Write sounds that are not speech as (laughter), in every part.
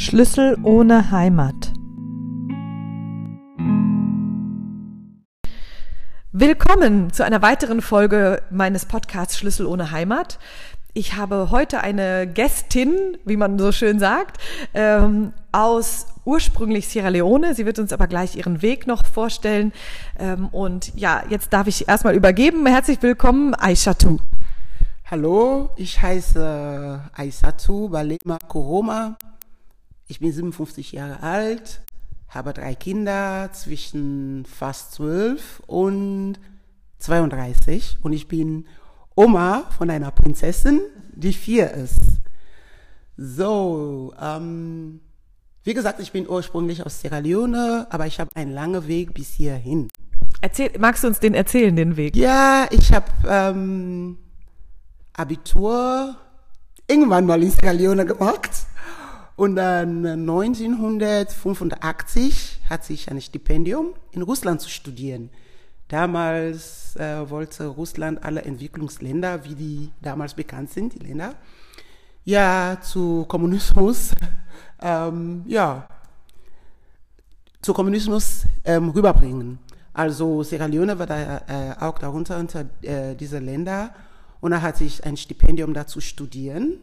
Schlüssel ohne Heimat. Willkommen zu einer weiteren Folge meines Podcasts Schlüssel ohne Heimat. Ich habe heute eine Gästin, wie man so schön sagt, ähm, aus ursprünglich Sierra Leone. Sie wird uns aber gleich ihren Weg noch vorstellen. Ähm, und ja, jetzt darf ich erstmal übergeben. Herzlich willkommen, Aishatu. Hallo, ich heiße Aisatu Balema Koroma. Ich bin 57 Jahre alt, habe drei Kinder zwischen fast 12 und 32 und ich bin Oma von einer Prinzessin, die vier ist. So, ähm, wie gesagt, ich bin ursprünglich aus Sierra Leone, aber ich habe einen langen Weg bis hierhin. Erzähl, magst du uns den erzählen, den Weg? Ja, ich habe ähm, Abitur irgendwann mal in Sierra Leone gemacht. Und dann 1985 hatte ich ein Stipendium in Russland zu studieren. Damals äh, wollte Russland alle Entwicklungsländer, wie die damals bekannt sind, die Länder, ja, zu Kommunismus, (laughs) ähm, ja, zu Kommunismus ähm, rüberbringen. Also Sierra Leone war da äh, auch darunter unter äh, diese Länder und da hatte ich ein Stipendium dazu studieren.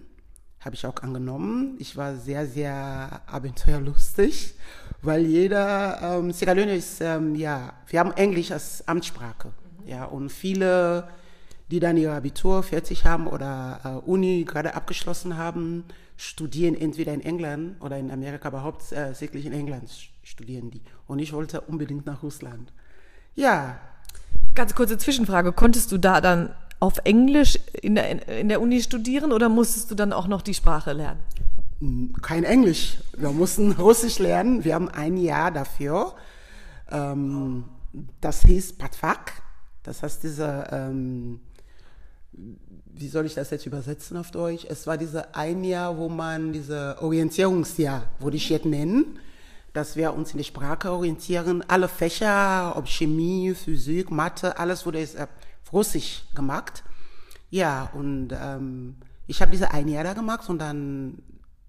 Habe ich auch angenommen. Ich war sehr, sehr abenteuerlustig, weil jeder, ähm, Sierra Leone ist, ähm, ja, wir haben Englisch als Amtssprache. Mhm. Ja, und viele, die dann ihr Abitur fertig haben oder äh, Uni gerade abgeschlossen haben, studieren entweder in England oder in Amerika, aber hauptsächlich in England studieren die. Und ich wollte unbedingt nach Russland. Ja. Ganz kurze Zwischenfrage. Konntest du da dann auf Englisch in der, in der Uni studieren oder musstest du dann auch noch die Sprache lernen? Hm, kein Englisch. Wir mussten Russisch lernen. Wir haben ein Jahr dafür. Ähm, das hieß Patfak. Das heißt, diese, ähm, wie soll ich das jetzt übersetzen auf Deutsch? Es war diese ein Jahr, wo man diese Orientierungsjahr, würde ich jetzt nennen, dass wir uns in der Sprache orientieren. Alle Fächer, ob Chemie, Physik, Mathe, alles wurde jetzt Russisch gemacht. Ja, und ähm, ich habe diese ein Jahr da gemacht und dann,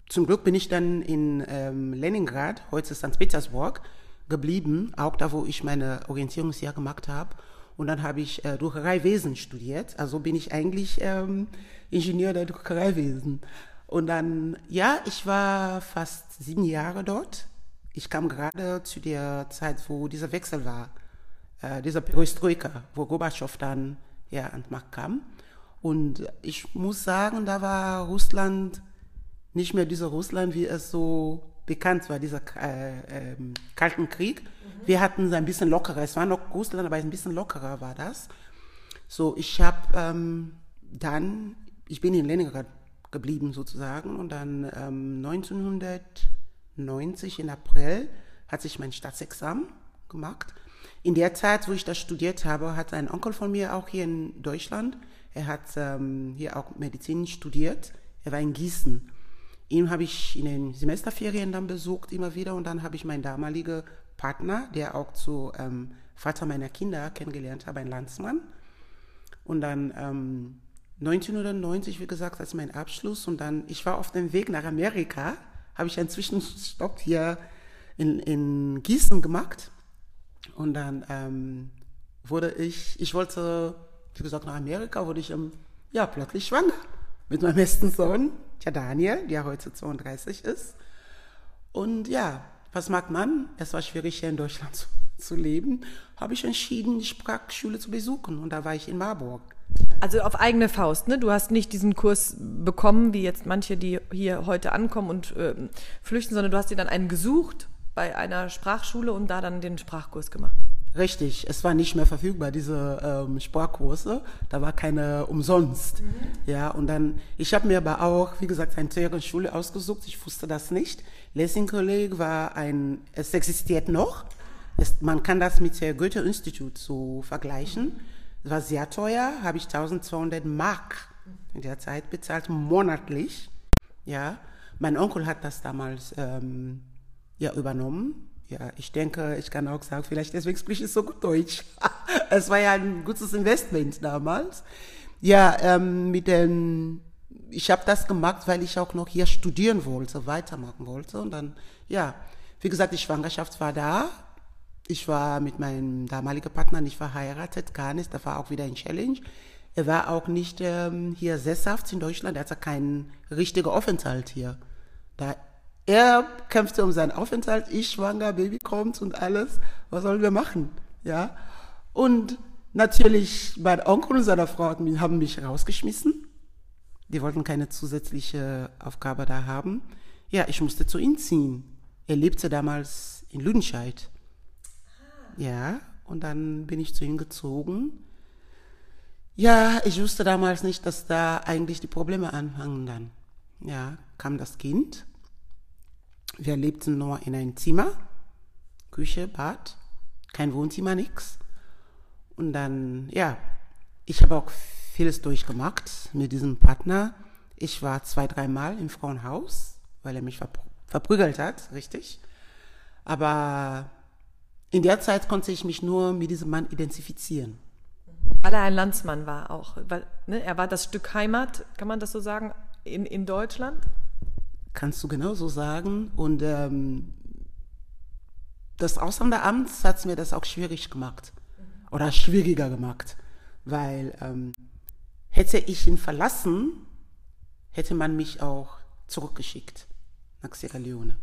zum Glück bin ich dann in ähm, Leningrad, heute St. Petersburg, geblieben, auch da, wo ich meine Orientierungsjahr gemacht habe. Und dann habe ich äh, Druckereiwesen studiert. Also bin ich eigentlich ähm, Ingenieur der Druckereiwesen. Und dann, ja, ich war fast sieben Jahre dort. Ich kam gerade zu der Zeit, wo dieser Wechsel war äh, dieser Perestroika, wo Gorbatschow dann ja, an die Macht kam. Und ich muss sagen, da war Russland nicht mehr dieser Russland, wie es so bekannt war, dieser äh, äh, Kalten Krieg. Mhm. Wir hatten es ein bisschen lockerer. Es war noch Russland, aber ein bisschen lockerer war das. So, ich habe ähm, dann, ich bin in Leningrad geblieben sozusagen und dann ähm, 1990 im April hat sich mein Staatsexamen gemacht in der Zeit, wo ich das studiert habe, hat ein Onkel von mir auch hier in Deutschland, er hat ähm, hier auch Medizin studiert. Er war in Gießen. Ihn habe ich in den Semesterferien dann besucht immer wieder und dann habe ich meinen damaligen Partner, der auch zu ähm, Vater meiner Kinder kennengelernt habe, ein Landsmann. Und dann ähm, 1990, wie gesagt, als mein Abschluss und dann, ich war auf dem Weg nach Amerika, habe ich einen Zwischenstopp hier in, in Gießen gemacht und dann ähm, wurde ich, ich wollte, wie gesagt, nach Amerika, wurde ich ähm, ja, plötzlich schwanger mit meinem besten Sohn, der Daniel, der heute 32 ist. Und ja, was mag man? Es war schwierig, hier in Deutschland zu, zu leben. Habe ich entschieden, die Sprachschule zu besuchen. Und da war ich in Marburg. Also auf eigene Faust, ne? Du hast nicht diesen Kurs bekommen, wie jetzt manche, die hier heute ankommen und äh, flüchten, sondern du hast dir dann einen gesucht bei einer Sprachschule und da dann den Sprachkurs gemacht. Richtig, es war nicht mehr verfügbar, diese ähm, Sprachkurse. Da war keine umsonst. Mhm. Ja, und dann, ich habe mir aber auch, wie gesagt, eine teure Schule ausgesucht. Ich wusste das nicht. Lessing Kolleg war ein, es existiert noch. Es, man kann das mit der Goethe-Institut so vergleichen. Es war sehr teuer, habe ich 1200 Mark in der Zeit bezahlt, monatlich. Ja, mein Onkel hat das damals ähm, ja übernommen. Ja, ich denke, ich kann auch sagen, vielleicht deswegen spreche ich so gut Deutsch. (laughs) es war ja ein gutes Investment damals. Ja, ähm, mit den ich habe das gemacht, weil ich auch noch hier studieren wollte, weitermachen wollte. Und dann, ja, wie gesagt, die Schwangerschaft war da. Ich war mit meinem damaligen Partner nicht verheiratet, gar nicht. Da war auch wieder ein Challenge. Er war auch nicht ähm, hier sesshaft in Deutschland. Er hatte keinen richtigen Aufenthalt hier. Da er kämpfte um seinen Aufenthalt, ich schwanger, Baby kommt und alles. Was sollen wir machen? Ja. Und natürlich, mein Onkel und seine Frau haben mich rausgeschmissen. Die wollten keine zusätzliche Aufgabe da haben. Ja, ich musste zu ihm ziehen. Er lebte damals in Lüdenscheid. Ja, und dann bin ich zu ihm gezogen. Ja, ich wusste damals nicht, dass da eigentlich die Probleme anfangen dann. Ja, kam das Kind wir lebten nur in einem Zimmer, Küche, Bad, kein Wohnzimmer, nix. Und dann, ja, ich habe auch vieles durchgemacht mit diesem Partner. Ich war zwei, dreimal im Frauenhaus, weil er mich verprügelt hat, richtig. Aber in der Zeit konnte ich mich nur mit diesem Mann identifizieren. Weil er ein Landsmann war auch. Weil, ne, er war das Stück Heimat, kann man das so sagen, in, in Deutschland? Kannst du genauso sagen. Und ähm, das Auslanderamt hat mir das auch schwierig gemacht oder schwieriger gemacht, weil ähm, hätte ich ihn verlassen, hätte man mich auch zurückgeschickt nach Sierra Leone.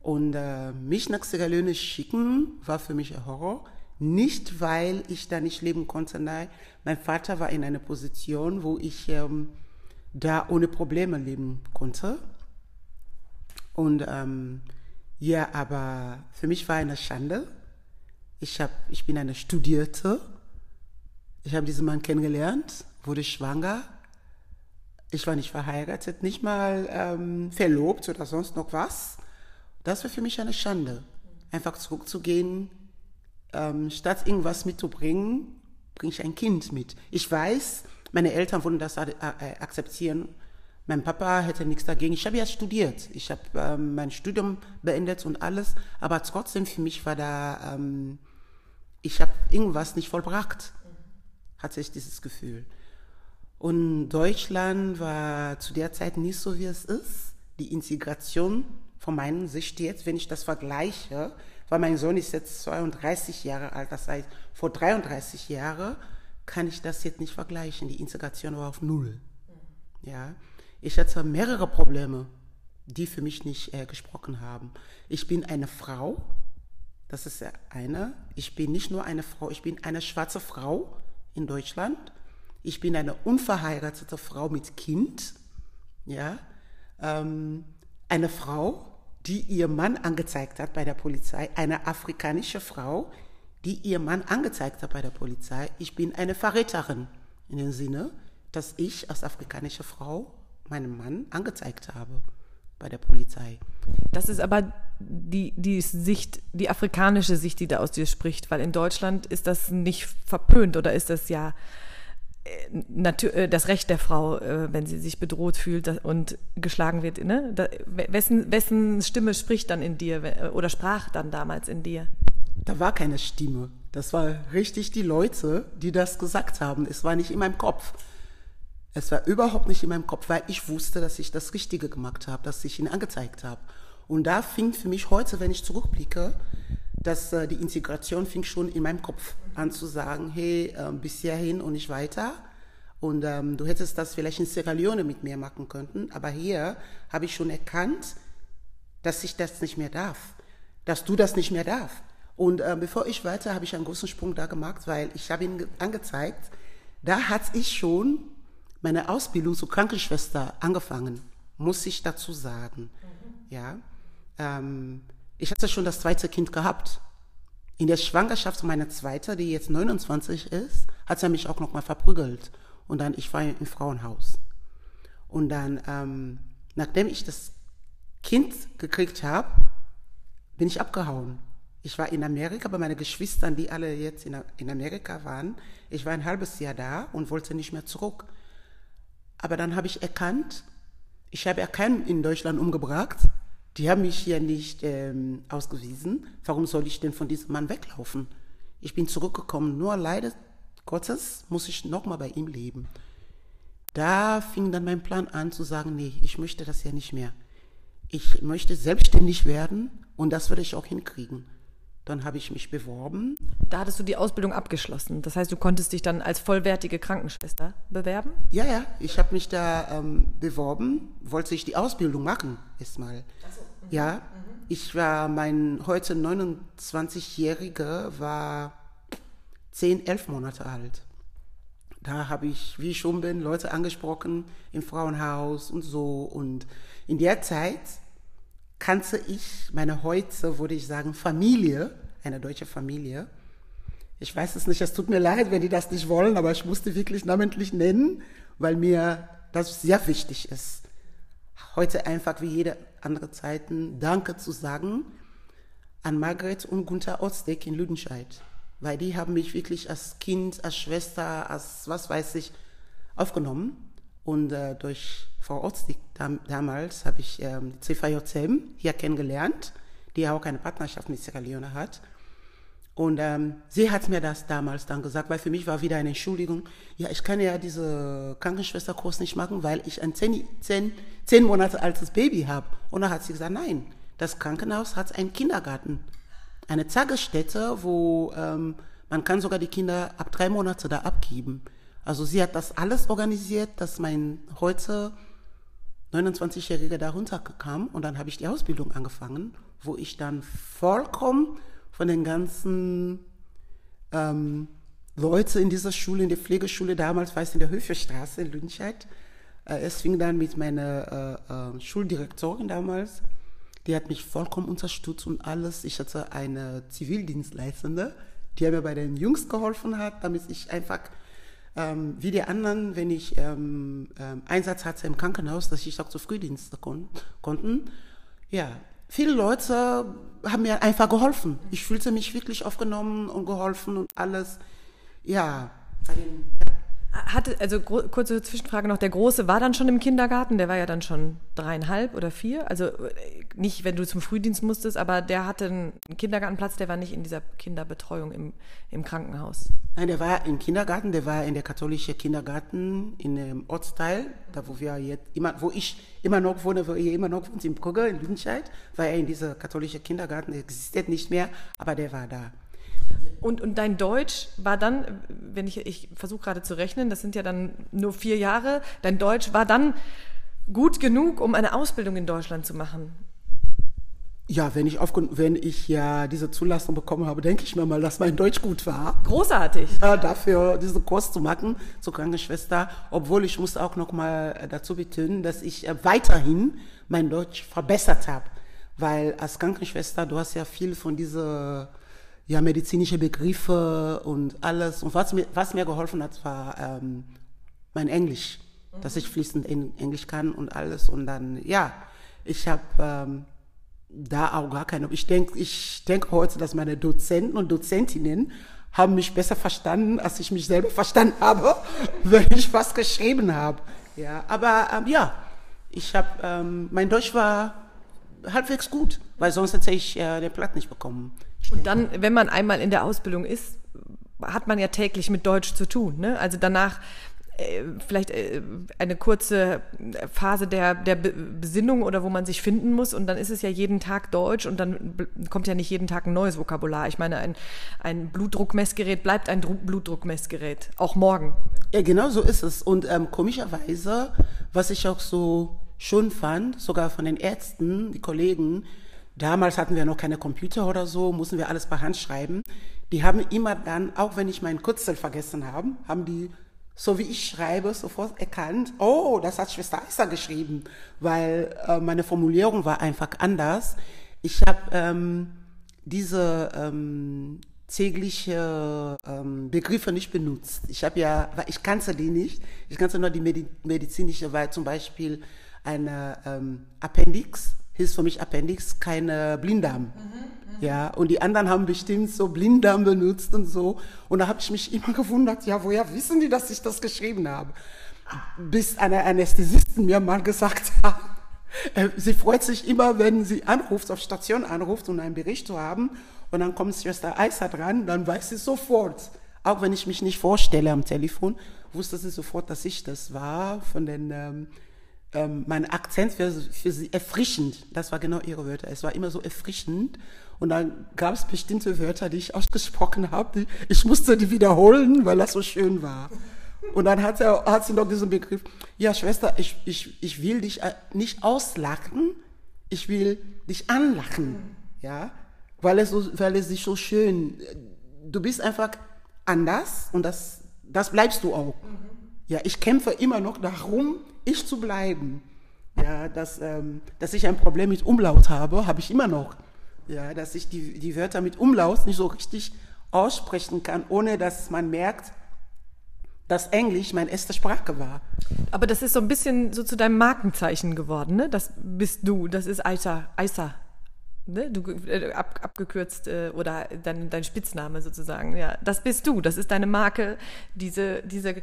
Und äh, mich nach Sierra Leone schicken war für mich ein Horror. Nicht, weil ich da nicht leben konnte, nein. Mein Vater war in einer Position, wo ich ähm, da ohne Probleme leben konnte. Und ähm, ja, aber für mich war eine Schande. Ich, hab, ich bin eine Studierte. Ich habe diesen Mann kennengelernt, wurde schwanger. Ich war nicht verheiratet, nicht mal ähm, verlobt oder sonst noch was. Das war für mich eine Schande. Einfach zurückzugehen, ähm, statt irgendwas mitzubringen, bringe ich ein Kind mit. Ich weiß, meine Eltern würden das äh, akzeptieren mein Papa hätte nichts dagegen. Ich habe ja studiert. Ich habe ähm, mein Studium beendet und alles. Aber trotzdem für mich war da, ähm, ich habe irgendwas nicht vollbracht. Hatte ich dieses Gefühl. Und Deutschland war zu der Zeit nicht so, wie es ist. Die Integration von meiner Sicht jetzt, wenn ich das vergleiche, weil mein Sohn ist jetzt 32 Jahre alt, das heißt, vor 33 Jahren kann ich das jetzt nicht vergleichen. Die Integration war auf Null. Ja. Ich hatte mehrere Probleme, die für mich nicht äh, gesprochen haben. Ich bin eine Frau, das ist eine. Ich bin nicht nur eine Frau, ich bin eine schwarze Frau in Deutschland. Ich bin eine unverheiratete Frau mit Kind, ja, ähm, eine Frau, die ihr Mann angezeigt hat bei der Polizei, eine afrikanische Frau, die ihr Mann angezeigt hat bei der Polizei. Ich bin eine Verräterin in dem Sinne, dass ich als afrikanische Frau meinem Mann angezeigt habe bei der Polizei. Das ist aber die, die Sicht, die afrikanische Sicht, die da aus dir spricht, weil in Deutschland ist das nicht verpönt oder ist das ja äh, äh, das Recht der Frau, äh, wenn sie sich bedroht fühlt und geschlagen wird. Ne? wessen, wessen Stimme spricht dann in dir oder sprach dann damals in dir? Da war keine Stimme. Das war richtig die Leute, die das gesagt haben. Es war nicht in meinem Kopf. Es war überhaupt nicht in meinem Kopf, weil ich wusste, dass ich das Richtige gemacht habe, dass ich ihn angezeigt habe. Und da fing für mich heute, wenn ich zurückblicke, dass äh, die Integration fing schon in meinem Kopf an zu sagen, hey, äh, bis hierhin und nicht weiter. Und ähm, du hättest das vielleicht in Sierra Leone mit mir machen können, aber hier habe ich schon erkannt, dass ich das nicht mehr darf, dass du das nicht mehr darf. Und äh, bevor ich weiter, habe ich einen großen Sprung da gemacht, weil ich habe ihn angezeigt, da hat ich schon meine Ausbildung zur Krankenschwester angefangen, muss ich dazu sagen. Mhm. Ja, ähm, ich hatte schon das zweite Kind gehabt. In der Schwangerschaft meiner zweite, die jetzt 29 ist, hat er mich auch noch mal verprügelt. Und dann, ich war im Frauenhaus. Und dann, ähm, nachdem ich das Kind gekriegt habe, bin ich abgehauen. Ich war in Amerika bei meinen Geschwistern, die alle jetzt in, in Amerika waren. Ich war ein halbes Jahr da und wollte nicht mehr zurück. Aber dann habe ich erkannt, ich habe ja keinen in Deutschland umgebracht. Die haben mich hier nicht ähm, ausgewiesen. Warum soll ich denn von diesem Mann weglaufen? Ich bin zurückgekommen. Nur leider Gottes muss ich nochmal bei ihm leben. da fing dann mein Plan an zu sagen, nee, ich möchte das ja nicht mehr. Ich möchte selbstständig werden und das würde ich auch hinkriegen. Dann habe ich mich beworben. Da hattest du die Ausbildung abgeschlossen. Das heißt, du konntest dich dann als vollwertige Krankenschwester bewerben? Ja, ja. Ich habe mich da ähm, beworben, wollte ich die Ausbildung machen erstmal. So. Mhm. Ja. Mhm. Ich war, mein heute 29-Jähriger war 10, 11 Monate alt. Da habe ich, wie ich schon bin, Leute angesprochen im Frauenhaus und so. Und in der Zeit kannte ich meine heute, würde ich sagen, Familie, eine deutsche Familie. Ich weiß es nicht, es tut mir leid, wenn die das nicht wollen, aber ich musste wirklich namentlich nennen, weil mir das sehr wichtig ist. Heute einfach wie jede andere Zeiten Danke zu sagen an Margret und Gunther Otzdeck in Lüdenscheid weil die haben mich wirklich als Kind, als Schwester, als was weiß ich, aufgenommen. Und äh, durch Frau Otzig dam damals habe ich ähm, die CVJM hier kennengelernt, die auch eine Partnerschaft mit Sierra Leone hat. Und ähm, sie hat mir das damals dann gesagt, weil für mich war wieder eine Entschuldigung, ja, ich kann ja diese Krankenschwesterkurs nicht machen, weil ich ein zehn, zehn, zehn Monate altes Baby habe. Und dann hat sie gesagt, nein, das Krankenhaus hat einen Kindergarten eine Tagesstätte, wo ähm, man kann sogar die Kinder ab drei Monate da abgeben. Also sie hat das alles organisiert, dass mein heute 29-Jähriger da runterkam und dann habe ich die Ausbildung angefangen, wo ich dann vollkommen von den ganzen ähm, Leute in dieser Schule, in der Pflegeschule damals, war es in der Höfestraße in Lünscheid. Äh, es fing dann mit meiner äh, äh, Schuldirektorin damals die hat mich vollkommen unterstützt und alles. Ich hatte eine Zivildienstleistende, die mir bei den Jungs geholfen hat, damit ich einfach ähm, wie die anderen, wenn ich ähm, ähm, Einsatz hatte im Krankenhaus, dass ich auch zu Frühdienste kon konnten. Ja, viele Leute haben mir einfach geholfen. Ich fühlte mich wirklich aufgenommen und geholfen und alles. Ja, bei den, hatte, also kurze Zwischenfrage noch, der Große war dann schon im Kindergarten, der war ja dann schon dreieinhalb oder vier, also äh, nicht, wenn du zum Frühdienst musstest, aber der hatte einen Kindergartenplatz, der war nicht in dieser Kinderbetreuung im, im Krankenhaus. Nein, der war im Kindergarten, der war in der katholischen Kindergarten in dem Ortsteil, da wo wir jetzt immer, wo ich immer noch wohne, wo ihr immer noch wohnt, in Brügge, in Lüdenscheid, war er in dieser katholischen Kindergarten, der existiert nicht mehr, aber der war da. Und, und dein Deutsch war dann, wenn ich, ich versuche gerade zu rechnen, das sind ja dann nur vier Jahre, dein Deutsch war dann gut genug, um eine Ausbildung in Deutschland zu machen. Ja, wenn ich, auf, wenn ich ja diese Zulassung bekommen habe, denke ich mir mal, dass mein Deutsch gut war. Großartig. Ja, dafür diesen Kurs zu machen zur Krankenschwester, obwohl ich muss auch noch mal dazu betonen, dass ich äh, weiterhin mein Deutsch verbessert habe, weil als Krankenschwester du hast ja viel von dieser ja, medizinische Begriffe und alles. Und was mir, was mir geholfen hat, war ähm, mein Englisch, mhm. dass ich fließend Englisch kann und alles. Und dann, ja, ich habe ähm, da auch gar keine. Ich denke ich denk heute, dass meine Dozenten und Dozentinnen haben mich besser verstanden, als ich mich selber verstanden habe, (laughs) wenn ich was geschrieben habe. Ja, aber ähm, ja, ich habe, ähm, mein Deutsch war halbwegs gut, weil sonst hätte ich äh, den Platz nicht bekommen. Und dann, wenn man einmal in der Ausbildung ist, hat man ja täglich mit Deutsch zu tun. Ne? Also danach äh, vielleicht äh, eine kurze Phase der, der Besinnung oder wo man sich finden muss und dann ist es ja jeden Tag Deutsch und dann kommt ja nicht jeden Tag ein neues Vokabular. Ich meine, ein, ein Blutdruckmessgerät bleibt ein Blutdruckmessgerät, auch morgen. Ja, genau so ist es. Und ähm, komischerweise, was ich auch so schon fand, sogar von den Ärzten, die Kollegen, Damals hatten wir noch keine Computer oder so, mussten wir alles per Hand schreiben. Die haben immer dann, auch wenn ich meinen Kürzel vergessen habe, haben die, so wie ich schreibe, sofort erkannt, oh, das hat Schwester Eister geschrieben, weil äh, meine Formulierung war einfach anders. Ich habe ähm, diese ähm, tägliche ähm, Begriffe nicht benutzt. Ich habe ja, ich kannte die nicht. Ich kannte nur die Medi medizinische, weil zum Beispiel eine ähm, Appendix hieß für mich Appendix keine Blinddarm. Mhm, ja, und die anderen haben bestimmt so Blinddarm benutzt und so. Und da habe ich mich immer gewundert, ja, woher wissen die, dass ich das geschrieben habe? Bis eine Anästhesistin mir mal gesagt (laughs) hat, äh, sie freut sich immer, wenn sie anruft, auf Station anruft, um einen Bericht zu haben. Und dann kommt Schwester Eiser dran, dann weiß sie sofort, Auch wenn ich mich nicht vorstelle am Telefon, wusste sie sofort, dass ich das war. Von den, ähm, ähm, mein Akzent für, für sie erfrischend. Das war genau ihre Wörter. Es war immer so erfrischend. Und dann gab es bestimmte Wörter, die ich ausgesprochen habe. Ich musste die wiederholen, weil das so schön war. Und dann hat, er, hat sie noch diesen Begriff, ja Schwester, ich, ich, ich will dich äh, nicht auslachen, ich will dich anlachen. Ja, weil es, so, weil es sich so schön, du bist einfach anders und das, das bleibst du auch. Mhm. Ja, ich kämpfe immer noch darum, ich zu bleiben. Ja, dass, ähm, dass ich ein Problem mit Umlaut habe, habe ich immer noch. Ja, dass ich die, die Wörter mit Umlaut nicht so richtig aussprechen kann, ohne dass man merkt, dass Englisch meine erste Sprache war. Aber das ist so ein bisschen so zu deinem Markenzeichen geworden, ne? Das bist du, das ist Aisa, Aisa. Ne? Du, äh, ab, abgekürzt äh, oder dein, dein Spitzname sozusagen. Ja, das bist du, das ist deine Marke, diese, diese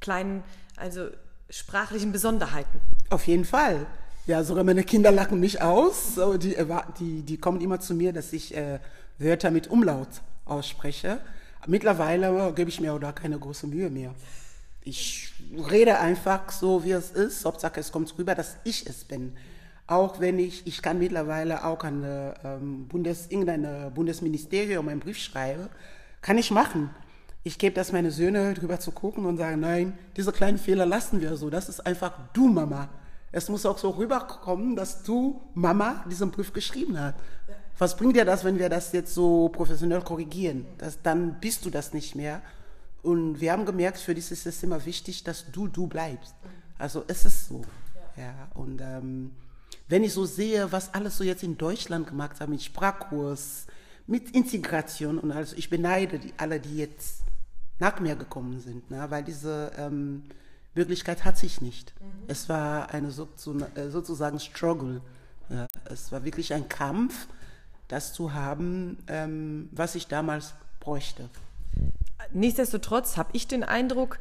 kleinen, also sprachlichen Besonderheiten. Auf jeden Fall. Ja, sogar meine Kinder lachen mich aus. So, die, die, die kommen immer zu mir, dass ich äh, Wörter mit Umlaut ausspreche. Mittlerweile gebe ich mir auch da keine große Mühe mehr. Ich rede einfach so, wie es ist. Hauptsache, es kommt rüber, dass ich es bin. Auch wenn ich, ich kann mittlerweile auch an ähm, Bundes, irgendein Bundesministerium einen Brief schreiben, kann ich machen. Ich gebe das meine Söhne drüber zu gucken und sagen, nein, diese kleinen Fehler lassen wir so. Das ist einfach du, Mama. Es muss auch so rüberkommen, dass du, Mama, diesen Brief geschrieben hast. Was bringt dir das, wenn wir das jetzt so professionell korrigieren? Das, dann bist du das nicht mehr. Und wir haben gemerkt, für dich ist es immer wichtig, dass du du bleibst. Also es ist so. Ja, und ähm, wenn ich so sehe, was alles so jetzt in Deutschland gemacht haben, mit Sprachkurs, mit Integration und also ich beneide die, alle, die jetzt nach mir gekommen sind, ne? weil diese ähm, Möglichkeit hat sich nicht. Mhm. Es war eine äh, sozusagen Struggle. Ja? Es war wirklich ein Kampf, das zu haben, ähm, was ich damals bräuchte. Nichtsdestotrotz habe ich den Eindruck,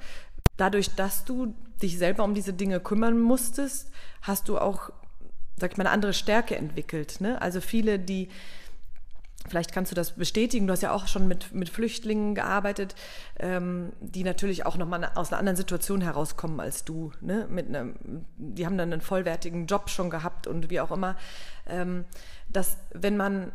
dadurch, dass du dich selber um diese Dinge kümmern musstest, hast du auch, sag ich mal, eine andere Stärke entwickelt. Ne? Also viele, die Vielleicht kannst du das bestätigen. Du hast ja auch schon mit, mit Flüchtlingen gearbeitet, ähm, die natürlich auch nochmal aus einer anderen Situation herauskommen als du. Ne? Mit einem, die haben dann einen vollwertigen Job schon gehabt und wie auch immer. Ähm, dass wenn man,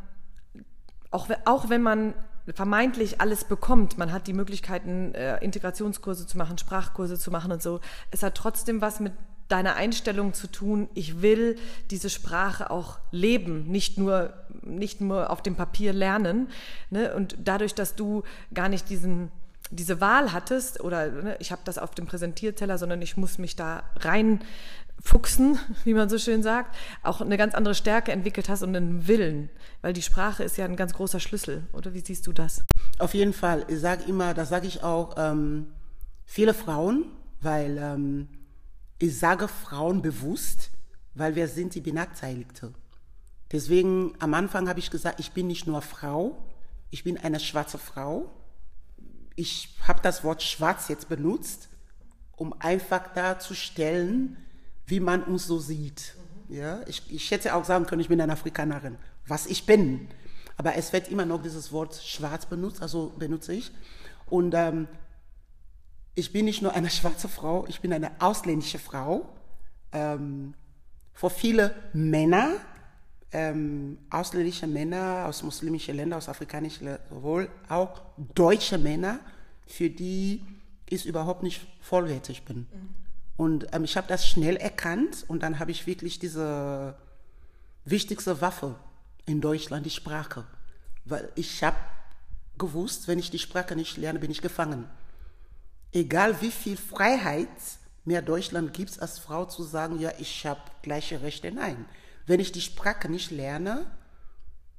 auch, auch wenn man vermeintlich alles bekommt, man hat die Möglichkeiten, äh, Integrationskurse zu machen, Sprachkurse zu machen und so, es hat trotzdem was mit deiner Einstellung zu tun, ich will diese Sprache auch leben, nicht nur, nicht nur auf dem Papier lernen. Ne? Und dadurch, dass du gar nicht diesen, diese Wahl hattest, oder ne, ich habe das auf dem Präsentierteller, sondern ich muss mich da reinfuchsen, (laughs) wie man so schön sagt, auch eine ganz andere Stärke entwickelt hast und einen Willen, weil die Sprache ist ja ein ganz großer Schlüssel, oder wie siehst du das? Auf jeden Fall, ich sage immer, das sage ich auch, ähm, viele Frauen, weil ähm, ich sage Frauen bewusst, weil wir sind die Benachteiligte. Deswegen am Anfang habe ich gesagt, ich bin nicht nur Frau, ich bin eine schwarze Frau. Ich habe das Wort schwarz jetzt benutzt, um einfach darzustellen, wie man uns so sieht. Ja, ich, ich hätte auch sagen können, ich bin eine Afrikanerin, was ich bin. Aber es wird immer noch dieses Wort schwarz benutzt, also benutze ich. Und ähm, ich bin nicht nur eine schwarze Frau, ich bin eine ausländische Frau. Ähm, für viele Männer, ähm, ausländische Männer aus muslimischen Ländern, aus afrikanischen Ländern, sowohl auch deutsche Männer, für die ich überhaupt nicht vollwertig bin. Mhm. Und ähm, ich habe das schnell erkannt und dann habe ich wirklich diese wichtigste Waffe in Deutschland, die Sprache. Weil ich habe gewusst, wenn ich die Sprache nicht lerne, bin ich gefangen egal wie viel Freiheit mehr Deutschland gibt, als Frau zu sagen, ja, ich habe gleiche Rechte. Nein. Wenn ich die Sprache nicht lerne,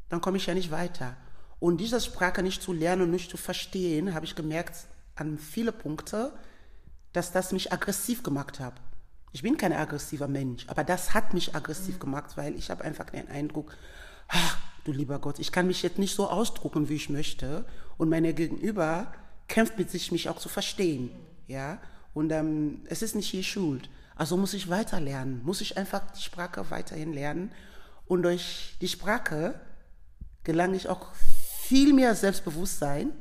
dann komme ich ja nicht weiter. Und diese Sprache nicht zu lernen und nicht zu verstehen, habe ich gemerkt an viele Punkte, dass das mich aggressiv gemacht hat. Ich bin kein aggressiver Mensch, aber das hat mich aggressiv mhm. gemacht, weil ich habe einfach den Eindruck, ach, du lieber Gott, ich kann mich jetzt nicht so ausdrucken, wie ich möchte. Und meine Gegenüber kämpft mit sich, mich auch zu verstehen. Ja? Und ähm, es ist nicht je Schuld. Also muss ich weiter lernen, muss ich einfach die Sprache weiterhin lernen. Und durch die Sprache gelange ich auch viel mehr Selbstbewusstsein,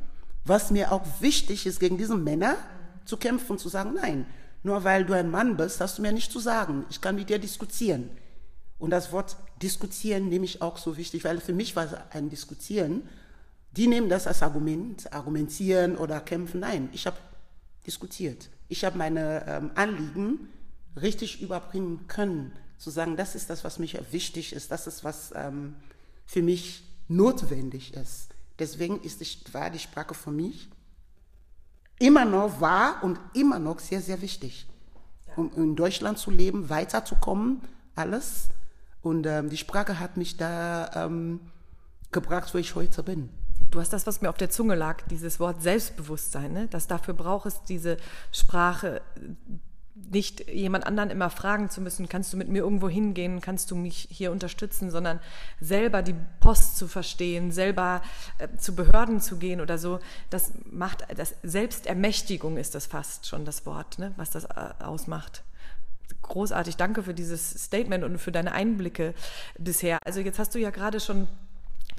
was mir auch wichtig ist, gegen diese Männer zu kämpfen und zu sagen, nein, nur weil du ein Mann bist, hast du mir nicht zu sagen. Ich kann mit dir diskutieren. Und das Wort diskutieren nehme ich auch so wichtig, weil für mich war es ein Diskutieren. Die nehmen das als Argument, argumentieren oder kämpfen. Nein, ich habe diskutiert. Ich habe meine ähm, Anliegen richtig überbringen können, zu sagen, das ist das, was mir wichtig ist, das ist, was ähm, für mich notwendig ist. Deswegen ist die, war die Sprache für mich immer noch war und immer noch sehr, sehr wichtig, um in Deutschland zu leben, weiterzukommen, alles. Und ähm, die Sprache hat mich da ähm, gebracht, wo ich heute bin. Du hast das, was mir auf der Zunge lag, dieses Wort Selbstbewusstsein, ne? dass dafür braucht es diese Sprache, nicht jemand anderen immer fragen zu müssen, kannst du mit mir irgendwo hingehen, kannst du mich hier unterstützen, sondern selber die Post zu verstehen, selber äh, zu Behörden zu gehen oder so, das macht, das Selbstermächtigung ist das fast schon das Wort, ne, was das äh, ausmacht. Großartig, danke für dieses Statement und für deine Einblicke bisher. Also jetzt hast du ja gerade schon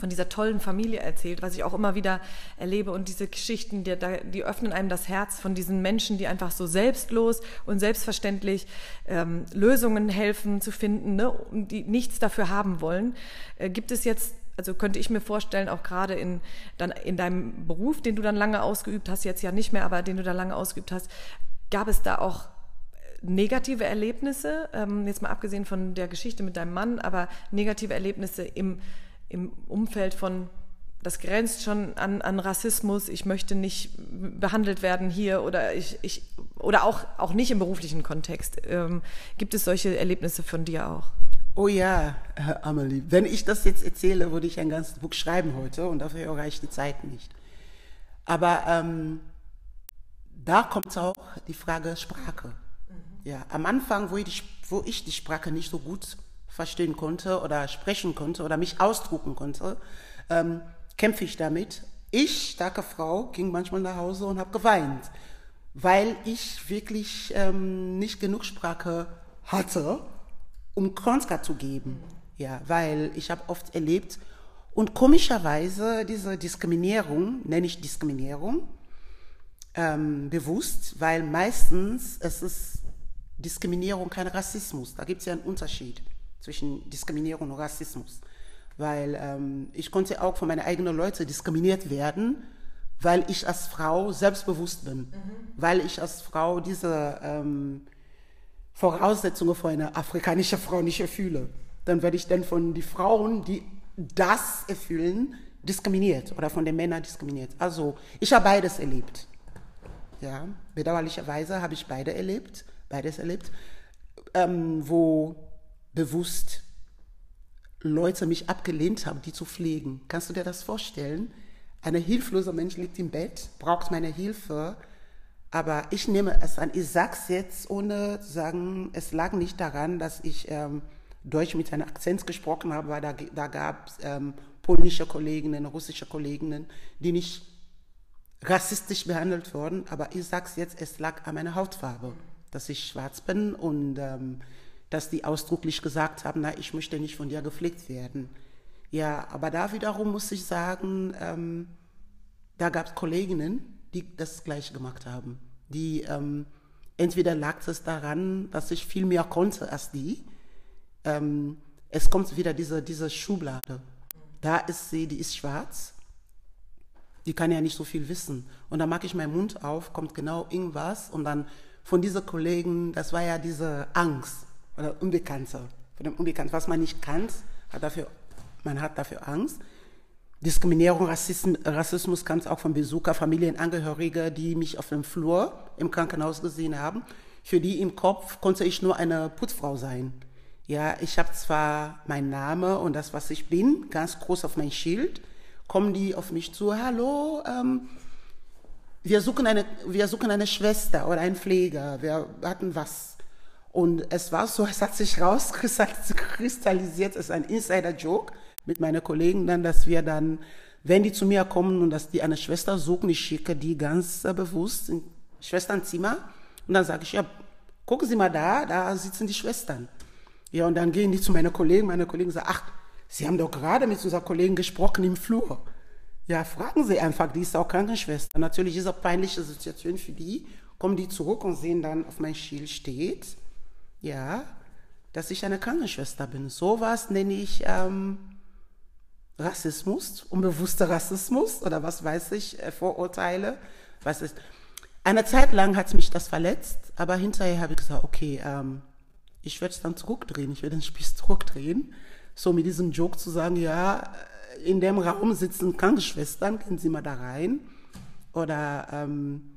von dieser tollen Familie erzählt, was ich auch immer wieder erlebe. Und diese Geschichten, die, die öffnen einem das Herz von diesen Menschen, die einfach so selbstlos und selbstverständlich ähm, Lösungen helfen zu finden, ne, die nichts dafür haben wollen. Äh, gibt es jetzt also könnte ich mir vorstellen, auch gerade in, dann in deinem Beruf, den du dann lange ausgeübt hast, jetzt ja nicht mehr, aber den du da lange ausgeübt hast, gab es da auch negative Erlebnisse, ähm, jetzt mal abgesehen von der Geschichte mit deinem Mann, aber negative Erlebnisse im im Umfeld von, das grenzt schon an, an Rassismus, ich möchte nicht behandelt werden hier oder ich, ich oder auch, auch nicht im beruflichen Kontext. Ähm, gibt es solche Erlebnisse von dir auch? Oh ja, Herr Amelie, wenn ich das jetzt erzähle, würde ich ein ganzes Buch schreiben heute und dafür reicht die Zeit nicht. Aber ähm, da kommt auch die Frage Sprache. Mhm. Ja, am Anfang, wo ich, die, wo ich die Sprache nicht so gut verstehen konnte oder sprechen konnte oder mich ausdrucken konnte, ähm, kämpfe ich damit. Ich, starke Frau, ging manchmal nach Hause und habe geweint, weil ich wirklich ähm, nicht genug Sprache hatte, um Konska zu geben. Ja, weil ich habe oft erlebt und komischerweise diese Diskriminierung, nenne ich Diskriminierung, ähm, bewusst, weil meistens es ist Diskriminierung kein Rassismus. Da gibt es ja einen Unterschied zwischen Diskriminierung und Rassismus. Weil ähm, ich konnte auch von meinen eigenen Leuten diskriminiert werden, weil ich als Frau selbstbewusst bin, mhm. weil ich als Frau diese ähm, Voraussetzungen für eine afrikanische Frau nicht erfülle. Dann werde ich dann von den Frauen, die das erfüllen, diskriminiert oder von den Männern diskriminiert. Also ich habe beides erlebt. Ja, bedauerlicherweise habe ich beide erlebt, beides erlebt, ähm, wo bewusst Leute mich abgelehnt haben, die zu pflegen. Kannst du dir das vorstellen? Ein hilfloser Mensch liegt im Bett, braucht meine Hilfe, aber ich nehme es an. Ich sage es jetzt, ohne zu sagen, es lag nicht daran, dass ich ähm, Deutsch mit einem Akzent gesprochen habe, weil da, da gab es ähm, polnische Kolleginnen, russische Kolleginnen, die nicht rassistisch behandelt wurden. Aber ich sage es jetzt, es lag an meiner Hautfarbe, dass ich schwarz bin und ähm, dass die ausdrücklich gesagt haben, na, ich möchte nicht von dir gepflegt werden. Ja, aber da wiederum muss ich sagen, ähm, da gab es Kolleginnen, die das gleiche gemacht haben. Die ähm, entweder lag es daran, dass ich viel mehr konnte als die. Ähm, es kommt wieder diese, diese Schublade. Da ist sie, die ist schwarz. Die kann ja nicht so viel wissen. Und dann mache ich meinen Mund auf, kommt genau irgendwas. Und dann von diesen Kollegen, das war ja diese Angst oder Unbekannte, von dem Unbekannten. Was man nicht kann, hat dafür, man hat dafür Angst. Diskriminierung, Rassismus, Rassismus kam auch von Besucher, Familienangehörige, die mich auf dem Flur im Krankenhaus gesehen haben. Für die im Kopf konnte ich nur eine Putzfrau sein. Ja, ich habe zwar meinen Namen und das, was ich bin, ganz groß auf mein Schild. Kommen die auf mich zu, hallo, ähm, wir suchen eine, wir suchen eine Schwester oder einen Pfleger. Wir hatten was und es war so, es hat sich rauskristallisiert, es ist ein Insider-Joke mit meinen Kollegen dann, dass wir dann, wenn die zu mir kommen und dass die eine Schwester suchen, ich schicke die ganz äh, bewusst in Schwesternzimmer und dann sage ich, ja, gucken Sie mal da, da sitzen die Schwestern. Ja, und dann gehen die zu meinen Kollegen, meine Kollegen sagen, ach, Sie haben doch gerade mit unserer Kollegen gesprochen im Flur. Ja, fragen Sie einfach, die ist auch Krankenschwester. Natürlich ist eine peinliche Situation für die. Kommen die zurück und sehen dann, auf mein Schild steht, ja, dass ich eine Krankenschwester bin. Sowas nenne ich ähm, Rassismus, unbewusster Rassismus oder was weiß ich, äh, Vorurteile. Was ist. Eine Zeit lang hat mich das verletzt, aber hinterher habe ich gesagt, okay, ähm, ich werde es dann zurückdrehen, ich werde den Spieß zurückdrehen. So mit diesem Joke zu sagen, ja, in dem Raum sitzen Krankenschwestern, gehen Sie mal da rein. Oder ähm,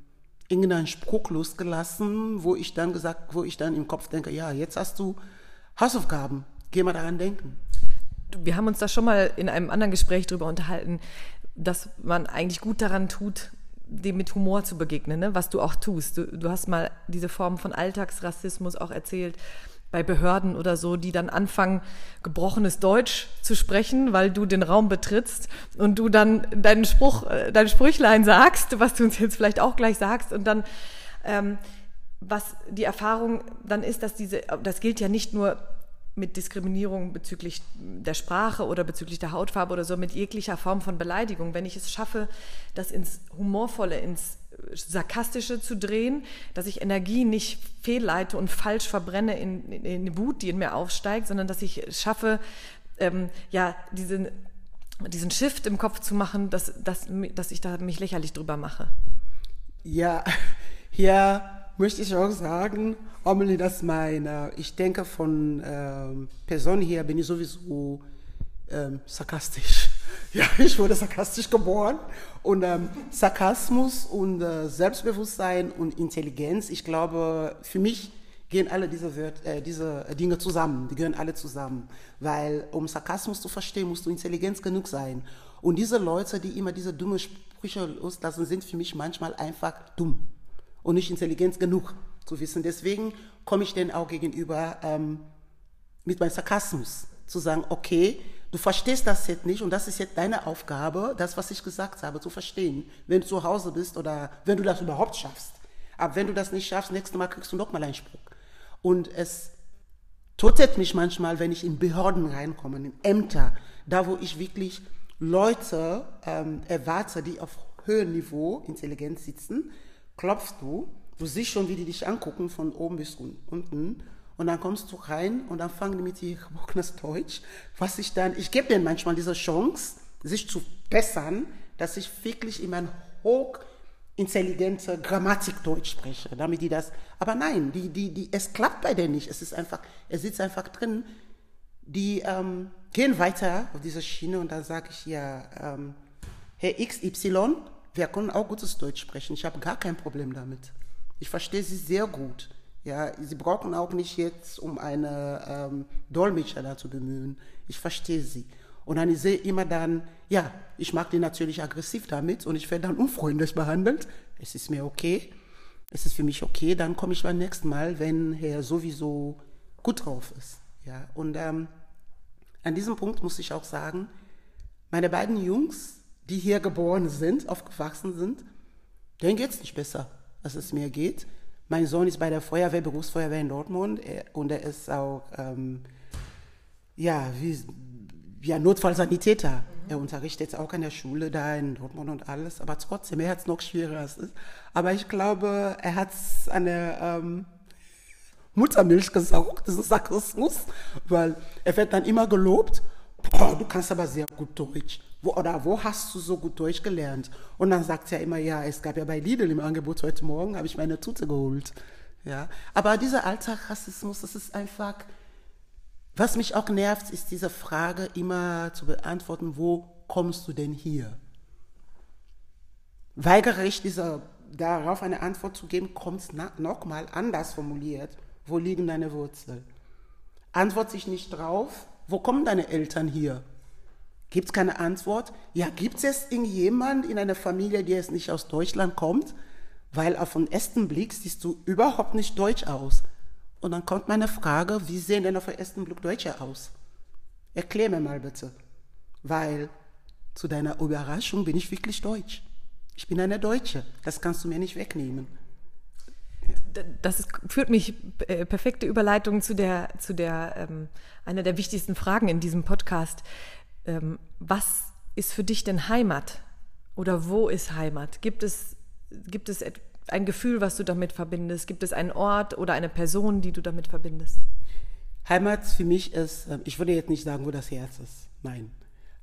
irgendeinen Spruch losgelassen, wo ich dann gesagt, wo ich dann im Kopf denke, ja, jetzt hast du Hausaufgaben, geh mal daran denken. Wir haben uns da schon mal in einem anderen Gespräch darüber unterhalten, dass man eigentlich gut daran tut, dem mit Humor zu begegnen, ne? was du auch tust. Du, du hast mal diese Form von Alltagsrassismus auch erzählt bei Behörden oder so, die dann anfangen, gebrochenes Deutsch zu sprechen, weil du den Raum betrittst und du dann deinen Spruch, äh, dein Sprüchlein sagst, was du uns jetzt vielleicht auch gleich sagst und dann, ähm, was die Erfahrung dann ist, dass diese, das gilt ja nicht nur mit Diskriminierung bezüglich der Sprache oder bezüglich der Hautfarbe oder so, mit jeglicher Form von Beleidigung. Wenn ich es schaffe, das ins Humorvolle, ins Sarkastische zu drehen, dass ich Energie nicht fehlleite und falsch verbrenne in, in, in Wut, die in mir aufsteigt, sondern dass ich schaffe, ähm, ja, diesen, diesen Shift im Kopf zu machen, dass, dass, dass ich da mich lächerlich drüber mache. Ja, (laughs) hier möchte ich auch sagen, Amelie, dass meine, ich denke von ähm, Person her bin ich sowieso ähm, sarkastisch. Ja, (laughs) ich wurde sarkastisch geboren. Und ähm, Sarkasmus und äh, Selbstbewusstsein und Intelligenz, ich glaube, für mich gehen alle diese, Wört, äh, diese Dinge zusammen. Die gehören alle zusammen. Weil um Sarkasmus zu verstehen, musst du Intelligenz genug sein. Und diese Leute, die immer diese dumme Sprüche loslassen, sind für mich manchmal einfach dumm und nicht intelligent genug zu wissen. Deswegen komme ich denen auch gegenüber ähm, mit meinem Sarkasmus zu sagen, okay, Du verstehst das jetzt nicht und das ist jetzt deine Aufgabe, das, was ich gesagt habe, zu verstehen, wenn du zu Hause bist oder wenn du das überhaupt schaffst. Aber wenn du das nicht schaffst, nächstes Mal kriegst du noch mal einen Spruch. Und es totet mich manchmal, wenn ich in Behörden reinkomme, in Ämter, da wo ich wirklich Leute ähm, erwarte, die auf höherem Niveau intelligent sitzen, klopfst du, du siehst schon, wie die dich angucken von oben bis unten und dann kommst du rein und dann fangen die mit dir gebrochenes Deutsch, was ich dann, ich gebe denen manchmal diese Chance, sich zu bessern, dass ich wirklich in mein hochintelligente Grammatikdeutsch spreche, damit die das, aber nein, die, die, die, es klappt bei denen nicht, es ist einfach, es sitzt einfach drin, die ähm, gehen weiter auf diese Schiene und dann sage ich ja, ähm, Herr XY, wir können auch gutes Deutsch sprechen, ich habe gar kein Problem damit. Ich verstehe sie sehr gut. Ja, sie brauchen auch nicht jetzt, um eine ähm, Dolmetscher da zu bemühen. Ich verstehe sie. Und dann sehe ich immer dann, ja, ich mag die natürlich aggressiv damit und ich werde dann unfreundlich behandelt. Es ist mir okay. Es ist für mich okay. Dann komme ich beim nächsten Mal, wenn er sowieso gut drauf ist. Ja, und ähm, an diesem Punkt muss ich auch sagen, meine beiden Jungs, die hier geboren sind, aufgewachsen sind, denen geht es nicht besser, als es mir geht. Mein Sohn ist bei der Feuerwehr, Berufsfeuerwehr in Dortmund und er ist auch ähm, ja, wie, ja, Notfallsanitäter. Mhm. Er unterrichtet jetzt auch an der Schule da in Dortmund und alles, aber trotzdem, er hat es noch schwieriger. Als ist. Aber ich glaube, er hat es an der ähm, Muttermilch gesaugt, das ist Sarkasmus, weil er wird dann immer gelobt, boah, du kannst aber sehr gut Deutsch. Wo, oder wo hast du so gut Deutsch gelernt? Und dann sagt er immer, ja, es gab ja bei Lidl im Angebot heute Morgen, habe ich meine Tute geholt. Ja, aber dieser Alltagsrassismus, das ist einfach, was mich auch nervt, ist diese Frage immer zu beantworten, wo kommst du denn hier? Weigere ich dieser, darauf eine Antwort zu geben, kommt es nochmal anders formuliert. Wo liegen deine Wurzeln? Antworte ich nicht drauf, wo kommen deine Eltern hier? Gibt es keine Antwort? Ja, gibt es irgendjemand in einer Familie, der jetzt nicht aus Deutschland kommt? Weil auf den ersten Blick siehst du überhaupt nicht deutsch aus. Und dann kommt meine Frage, wie sehen denn auf den ersten Blick Deutsche aus? Erklär mir mal bitte. Weil zu deiner Überraschung bin ich wirklich deutsch. Ich bin eine Deutsche. Das kannst du mir nicht wegnehmen. Das führt mich äh, perfekte Überleitung zu der, zu der ähm, einer der wichtigsten Fragen in diesem Podcast ähm, was ist für dich denn Heimat? oder wo ist Heimat? Gibt es, gibt es ein Gefühl, was du damit verbindest? Gibt es einen Ort oder eine Person, die du damit verbindest? Heimat für mich ist, ähm, ich würde jetzt nicht sagen, wo das Herz ist. Nein.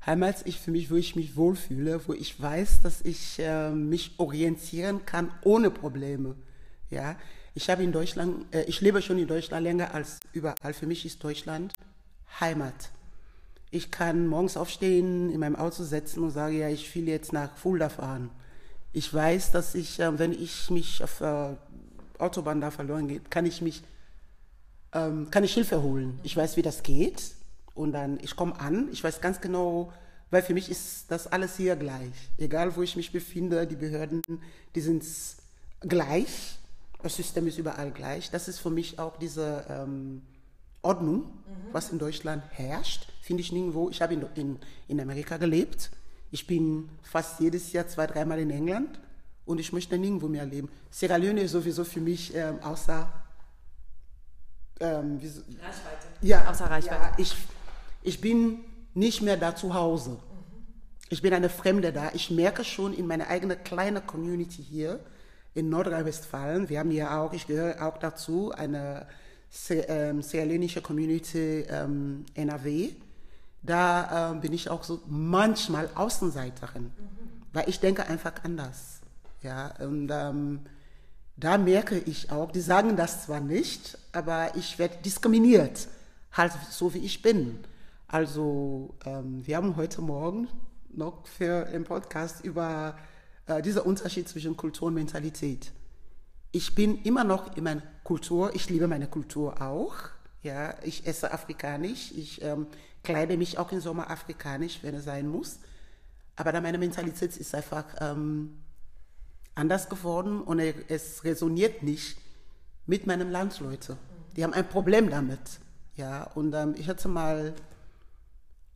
Heimat ist für mich, wo ich mich wohlfühle, wo ich weiß, dass ich äh, mich orientieren kann ohne Probleme. Ja, ich habe in Deutschland, äh, ich lebe schon in Deutschland länger als überall. Für mich ist Deutschland Heimat. Ich kann morgens aufstehen, in meinem Auto setzen und sagen, ja, ich will jetzt nach Fulda fahren. Ich weiß, dass ich, äh, wenn ich mich auf äh, Autobahn da verloren geht, kann ich mich, ähm, kann ich Hilfe holen. Ich weiß, wie das geht. Und dann, ich komme an, ich weiß ganz genau, weil für mich ist das alles hier gleich. Egal, wo ich mich befinde, die Behörden, die sind gleich. Das System ist überall gleich. Das ist für mich auch diese ähm, Ordnung, mhm. was in Deutschland herrscht, finde ich nirgendwo. Ich habe in, in, in Amerika gelebt. Ich bin fast jedes Jahr zwei, dreimal in England und ich möchte nirgendwo mehr leben. Sierra Leone ist sowieso für mich ähm, außer ähm, so, Reichweite. Ja, außer Reichweite. Ja, ich, ich bin nicht mehr da zu Hause. Ich bin eine Fremde da. Ich merke schon in meiner eigenen kleinen Community hier in Nordrhein-Westfalen, wir haben ja auch, ich gehöre auch dazu, eine ähm, sierlenische Community ähm, NRW da äh, bin ich auch so manchmal Außenseiterin, mhm. weil ich denke einfach anders. Ja, und ähm, da merke ich auch, die sagen das zwar nicht, aber ich werde diskriminiert, halt so wie ich bin. Also ähm, wir haben heute Morgen noch für den Podcast über äh, diesen Unterschied zwischen Kultur und Mentalität. Ich bin immer noch in meiner Kultur, ich liebe meine Kultur auch. Ja, ich esse afrikanisch, ich ähm, kleide mich auch im Sommer afrikanisch, wenn es sein muss. Aber da meine Mentalität ist einfach ähm, anders geworden und es resoniert nicht mit meinen Landsleuten. Die haben ein Problem damit. Ja, und ähm, ich hatte mal,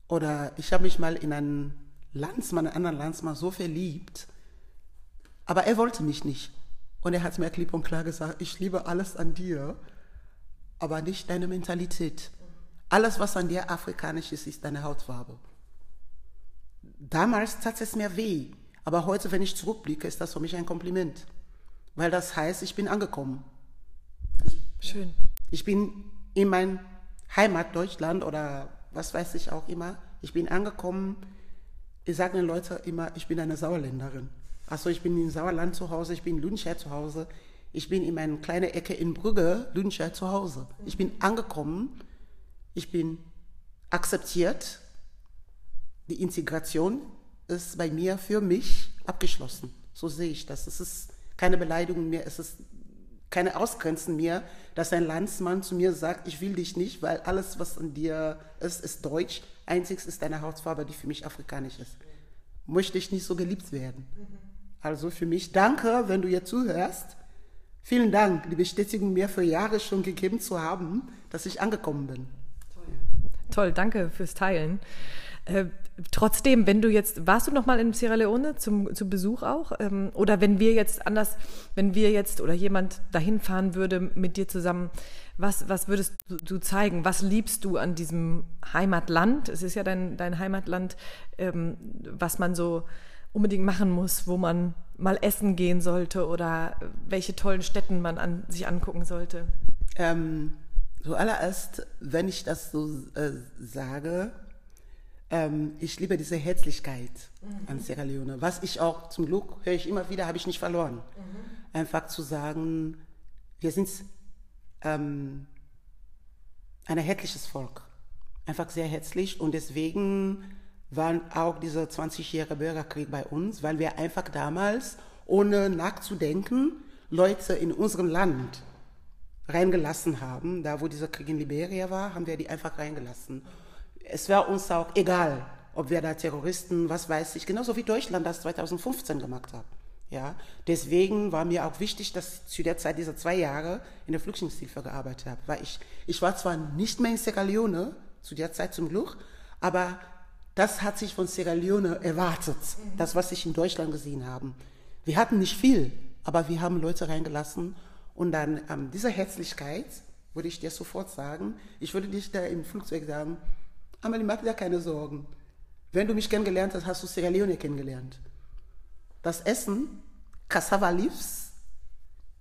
oder ich habe mich mal in einen Landsmann, einen anderen Landsmann so verliebt, aber er wollte mich nicht. Und er hat mir klipp und klar gesagt, ich liebe alles an dir, aber nicht deine Mentalität. Alles, was an dir afrikanisch ist, ist deine Hautfarbe. Damals tat es mir weh, aber heute, wenn ich zurückblicke, ist das für mich ein Kompliment, weil das heißt, ich bin angekommen. Schön. Ich bin in mein Heimat Deutschland oder was weiß ich auch immer. Ich bin angekommen. Ich sage den Leuten immer, ich bin eine Sauerländerin. Also ich bin in Sauerland zu Hause, ich bin in Lüdenscheid zu Hause, ich bin in meiner kleinen Ecke in Brügge, Lüdenscheid zu Hause. Ich bin angekommen ich bin akzeptiert. Die Integration ist bei mir für mich abgeschlossen. So sehe ich das. Es ist keine Beleidigung mehr, es ist keine Ausgrenzen mehr, dass ein Landsmann zu mir sagt, ich will dich nicht, weil alles, was an dir ist, ist deutsch. Einzig ist deine Hautfarbe, die für mich afrikanisch ist. Möchte ich nicht so geliebt werden. Also für mich, danke, wenn du jetzt zuhörst. Vielen Dank, die Bestätigung mir für Jahre schon gegeben zu haben, dass ich angekommen bin. Toll, danke fürs Teilen. Äh, trotzdem, wenn du jetzt, warst du noch mal in Sierra Leone zum, zum Besuch auch? Ähm, oder wenn wir jetzt anders, wenn wir jetzt oder jemand dahin fahren würde mit dir zusammen, was, was würdest du, du zeigen? Was liebst du an diesem Heimatland? Es ist ja dein, dein Heimatland, ähm, was man so unbedingt machen muss, wo man mal essen gehen sollte oder welche tollen Städten man an, sich angucken sollte? Ähm Zuallererst, wenn ich das so äh, sage, ähm, ich liebe diese Herzlichkeit mhm. an Sierra Leone. Was ich auch zum Glück höre ich immer wieder, habe ich nicht verloren. Mhm. Einfach zu sagen, wir sind ähm, ein herzliches Volk. Einfach sehr herzlich und deswegen war auch dieser 20-jährige Bürgerkrieg bei uns, weil wir einfach damals, ohne nachzudenken, Leute in unserem Land reingelassen haben. Da, wo dieser Krieg in Liberia war, haben wir die einfach reingelassen. Es war uns auch egal, ob wir da Terroristen, was weiß ich, genauso wie Deutschland das 2015 gemacht hat. Ja, deswegen war mir auch wichtig, dass ich zu der Zeit dieser zwei Jahre in der Flüchtlingshilfe gearbeitet habe. Weil ich, ich war zwar nicht mehr in Sierra Leone, zu der Zeit zum Glück, aber das hat sich von Sierra Leone erwartet, das, was ich in Deutschland gesehen habe. Wir hatten nicht viel, aber wir haben Leute reingelassen und dann ähm, diese Herzlichkeit, würde ich dir sofort sagen, ich würde dich da im Flugzeug sagen, Amelie, mach dir keine Sorgen. Wenn du mich kennengelernt hast, hast du Sierra Leone kennengelernt. das Essen, Cassava Leaves.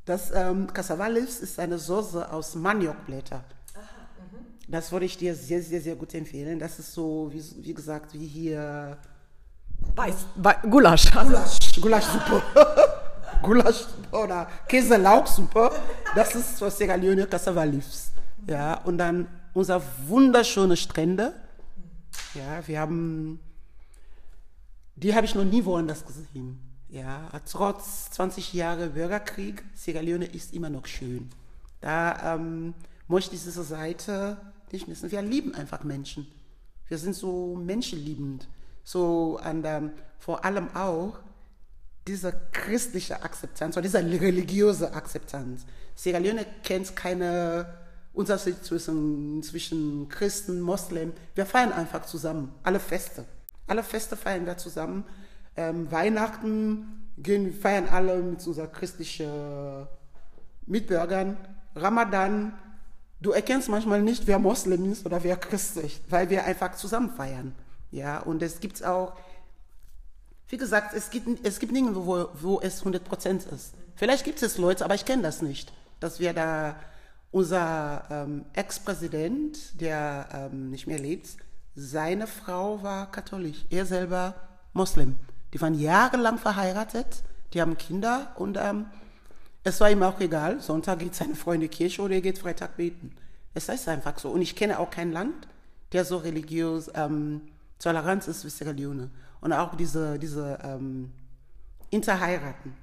Das ähm, Cassava Leaves ist eine Soße aus Maniokblätter. Das würde ich dir sehr, sehr, sehr gut empfehlen. Das ist so, wie, wie gesagt, wie hier Weiß, Wei- Gulasch. Gulasch, Gulaschsuppe. (laughs) Gulaschsuppe oder Käselauchsuppe. Das ist für Sierra Leone Cassava Leaves. Ja, und dann unser wunderschöne Strände. Ja, wir haben, die habe ich noch nie woanders gesehen. Ja, trotz 20 Jahre Bürgerkrieg, Sierra Leone ist immer noch schön. Da ähm, möchte ich diese Seite nicht missen. Wir lieben einfach Menschen. Wir sind so menschenliebend. So an der, vor allem auch diese christliche Akzeptanz oder diese religiöse Akzeptanz. Sierra Leone kennt keine Unterschied zwischen, zwischen Christen, Moslem. Wir feiern einfach zusammen, alle Feste. Alle Feste feiern wir zusammen. Ähm, Weihnachten gehen, feiern alle mit unseren christlichen Mitbürgern. Ramadan, du erkennst manchmal nicht, wer Moslem ist oder wer Christ ist, weil wir einfach zusammen feiern. Ja, und es gibt auch wie gesagt, es gibt, es gibt nirgendwo, wo, wo es 100% ist. Vielleicht gibt es Leute, aber ich kenne das nicht, dass wir da, unser ähm, Ex-Präsident, der ähm, nicht mehr lebt, seine Frau war katholisch, er selber Moslem. Die waren jahrelang verheiratet, die haben Kinder und ähm, es war ihm auch egal. Sonntag geht seine Frau in die Kirche oder er geht Freitag beten. Es ist einfach so. Und ich kenne auch kein Land, der so religiös ähm, tolerant ist wie Sierra Leone. Und auch diese, diese ähm, Interheiraten.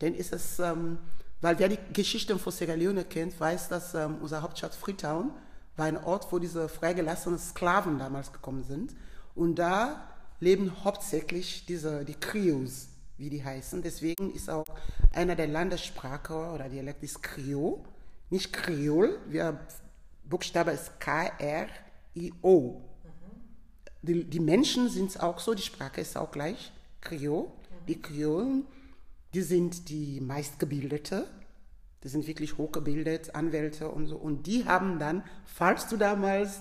Denn ist es, ähm, weil wer die Geschichte von Sierra Leone kennt, weiß, dass ähm, unsere Hauptstadt Freetown war ein Ort, wo diese freigelassenen Sklaven damals gekommen sind. Und da leben hauptsächlich diese, die Creoles, wie die heißen. Deswegen ist auch einer der Landessprache oder Dialekt ist Creole, nicht Kreol. Wir Buchstabe ist K-R-I-O. Die, die Menschen sind auch so, die Sprache ist auch gleich, Kreol. Die Kreolen, die sind die meistgebildete, die sind wirklich hochgebildet, Anwälte und so. Und die haben dann, falls du damals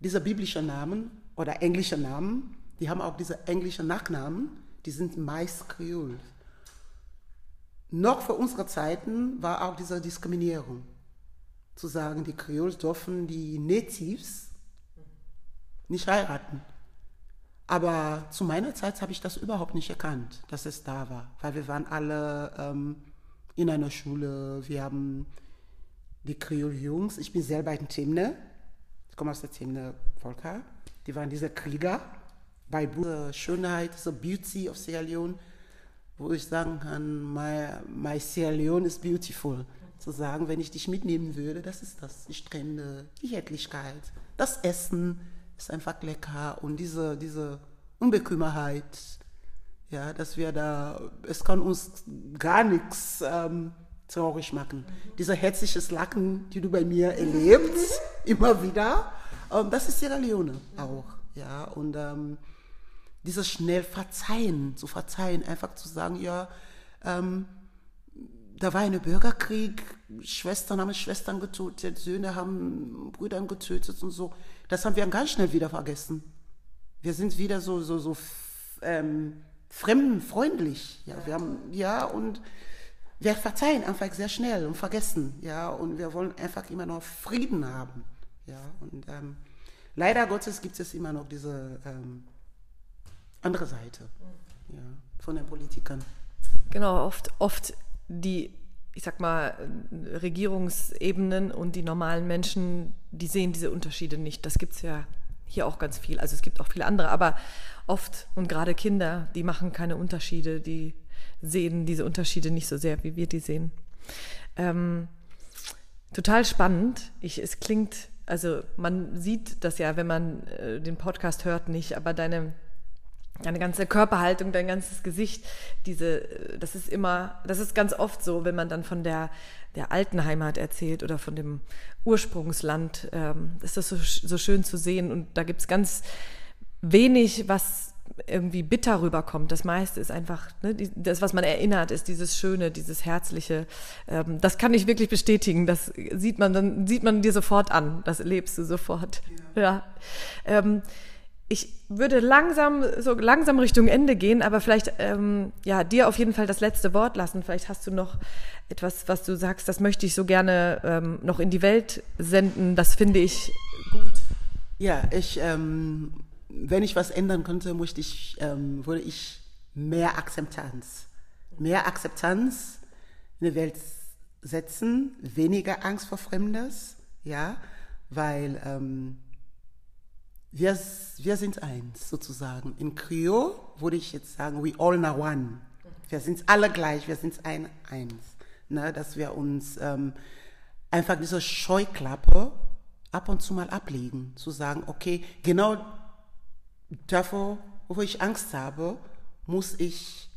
diese biblischen Namen oder englische Namen, die haben auch diese englischen Nachnamen, die sind meist Kreol. Noch für unsere Zeiten war auch diese Diskriminierung. Zu sagen, die Kreols dürfen die Natives nicht heiraten. Aber zu meiner Zeit habe ich das überhaupt nicht erkannt, dass es da war, weil wir waren alle ähm, in einer Schule, wir haben die Kreol-Jungs, ich bin selber ein Timne, ich komme aus der Timne Volker, die waren diese Krieger, bei dieser Schönheit, dieser Beauty of Sierra Leone, wo ich sagen kann, my, my Sierra Leone is beautiful. Zu sagen, wenn ich dich mitnehmen würde, das ist das, die Strände, die Herzlichkeit, das Essen, ist einfach lecker und diese, diese Unbekümmerheit, ja, dass wir da, es kann uns gar nichts ähm, traurig machen. Dieser herzliches Lachen, die du bei mir erlebst, (laughs) immer wieder, ähm, das ist Sierra Leone auch, ja, und ähm, dieses schnell Verzeihen, zu verzeihen, einfach zu sagen, ja, ähm, da war ein Bürgerkrieg, Schwestern haben Schwestern getötet, Söhne haben Brüdern getötet und so. Das haben wir ganz schnell wieder vergessen. Wir sind wieder so, so, so ähm, fremdenfreundlich. Ja, wir haben, ja, und wir verzeihen einfach sehr schnell und vergessen. Ja, und wir wollen einfach immer noch Frieden haben. Ja, und ähm, leider Gottes gibt es immer noch diese ähm, andere Seite ja, von den Politikern. Genau, oft, oft die, ich sag mal, Regierungsebenen und die normalen Menschen, die sehen diese Unterschiede nicht. Das gibt es ja hier auch ganz viel. Also es gibt auch viele andere, aber oft und gerade Kinder, die machen keine Unterschiede, die sehen diese Unterschiede nicht so sehr, wie wir die sehen. Ähm, total spannend. Ich, es klingt, also man sieht das ja, wenn man äh, den Podcast hört, nicht, aber deine deine ganze Körperhaltung, dein ganzes Gesicht, diese, das ist immer, das ist ganz oft so, wenn man dann von der, der alten Heimat erzählt oder von dem Ursprungsland, ähm, ist das so, so schön zu sehen und da gibt's ganz wenig, was irgendwie bitter rüberkommt. Das meiste ist einfach, ne, die, das, was man erinnert, ist dieses Schöne, dieses Herzliche. Ähm, das kann ich wirklich bestätigen. Das sieht man, dann sieht man dir sofort an. Das erlebst du sofort. Ja. ja. Ähm, ich würde langsam, so langsam Richtung Ende gehen, aber vielleicht, ähm, ja, dir auf jeden Fall das letzte Wort lassen. Vielleicht hast du noch etwas, was du sagst, das möchte ich so gerne ähm, noch in die Welt senden. Das finde ich gut. Ja, ich, ähm, wenn ich was ändern könnte, möchte ich, ähm, würde ich mehr Akzeptanz, mehr Akzeptanz in die Welt setzen, weniger Angst vor Fremdes, ja, weil ähm, wir, wir sind eins sozusagen. In Creole würde ich jetzt sagen, we all now one. Wir sind alle gleich, wir sind ein eins. Ne, dass wir uns ähm, einfach diese Scheuklappe ab und zu mal ablegen, zu sagen, okay, genau davor, wo ich Angst habe, muss ich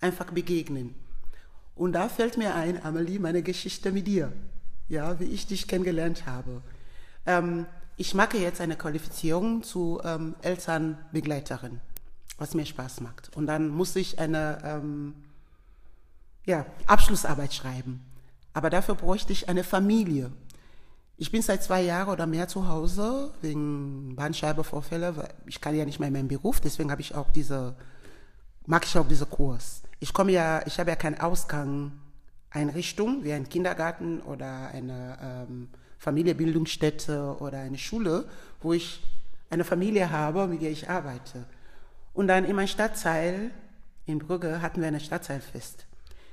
einfach begegnen. Und da fällt mir ein, Amelie, meine Geschichte mit dir, ja, wie ich dich kennengelernt habe. Ähm, ich mache jetzt eine Qualifizierung zu ähm, Elternbegleiterin, was mir Spaß macht. Und dann muss ich eine ähm, ja, Abschlussarbeit schreiben. Aber dafür bräuchte ich eine Familie. Ich bin seit zwei Jahren oder mehr zu Hause wegen Bandscheibenvorfälle. Ich kann ja nicht mehr in meinem Beruf, deswegen habe ich auch diese, mag ich auch diesen Kurs. Ich komme ja, ich habe ja keine Ausgangseinrichtung wie ein Kindergarten oder eine ähm, Familienbildungsstätte oder eine Schule, wo ich eine Familie habe, mit der ich arbeite. Und dann in meinem Stadtteil in Brügge hatten wir ein Stadtteilfest.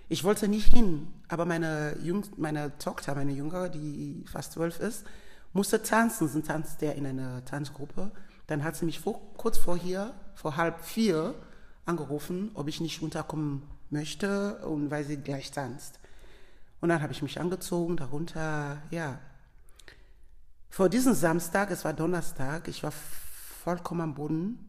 Ich wollte nicht hin, aber meine, Jüng meine Tochter, meine Jüngere, die fast zwölf ist, musste tanzen. Sie tanzt ja in einer Tanzgruppe. Dann hat sie mich vor, kurz vor hier, vor halb vier, angerufen, ob ich nicht unterkommen möchte und weil sie gleich tanzt. Und dann habe ich mich angezogen, darunter, ja, vor diesem Samstag, es war Donnerstag, ich war vollkommen am Boden,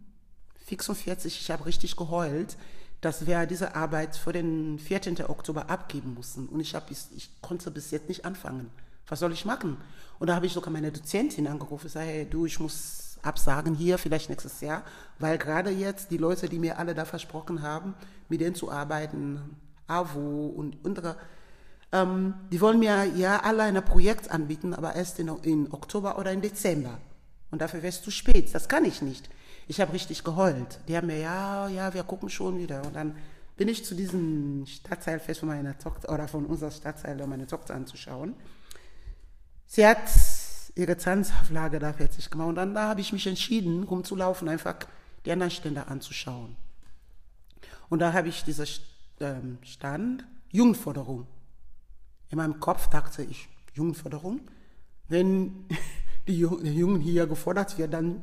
fix und 40, ich habe richtig geheult, dass wir diese Arbeit für den 14. Oktober abgeben mussten. Und ich, hab, ich konnte bis jetzt nicht anfangen. Was soll ich machen? Und da habe ich sogar meine Dozentin angerufen und gesagt, hey, du, ich muss absagen hier, vielleicht nächstes Jahr, weil gerade jetzt die Leute, die mir alle da versprochen haben, mit denen zu arbeiten, AWO und andere, ähm, die wollen mir ja alle ein Projekt anbieten, aber erst in, in Oktober oder in Dezember. Und dafür wäre es zu spät. Das kann ich nicht. Ich habe richtig geheult. Die haben mir, ja, ja, wir gucken schon wieder. Und dann bin ich zu diesem Stadtteilfest von meiner Tochter oder von unserer Stadtteil, um meine Tochter anzuschauen. Sie hat ihre Tanzauflage da fertig gemacht. Und dann da habe ich mich entschieden, rumzulaufen, einfach die anderen Stände anzuschauen. Und da habe ich diesen ähm, Stand Jugendforderung in meinem Kopf dachte ich, Jugendförderung, wenn (laughs) die Jungen hier gefordert werden, dann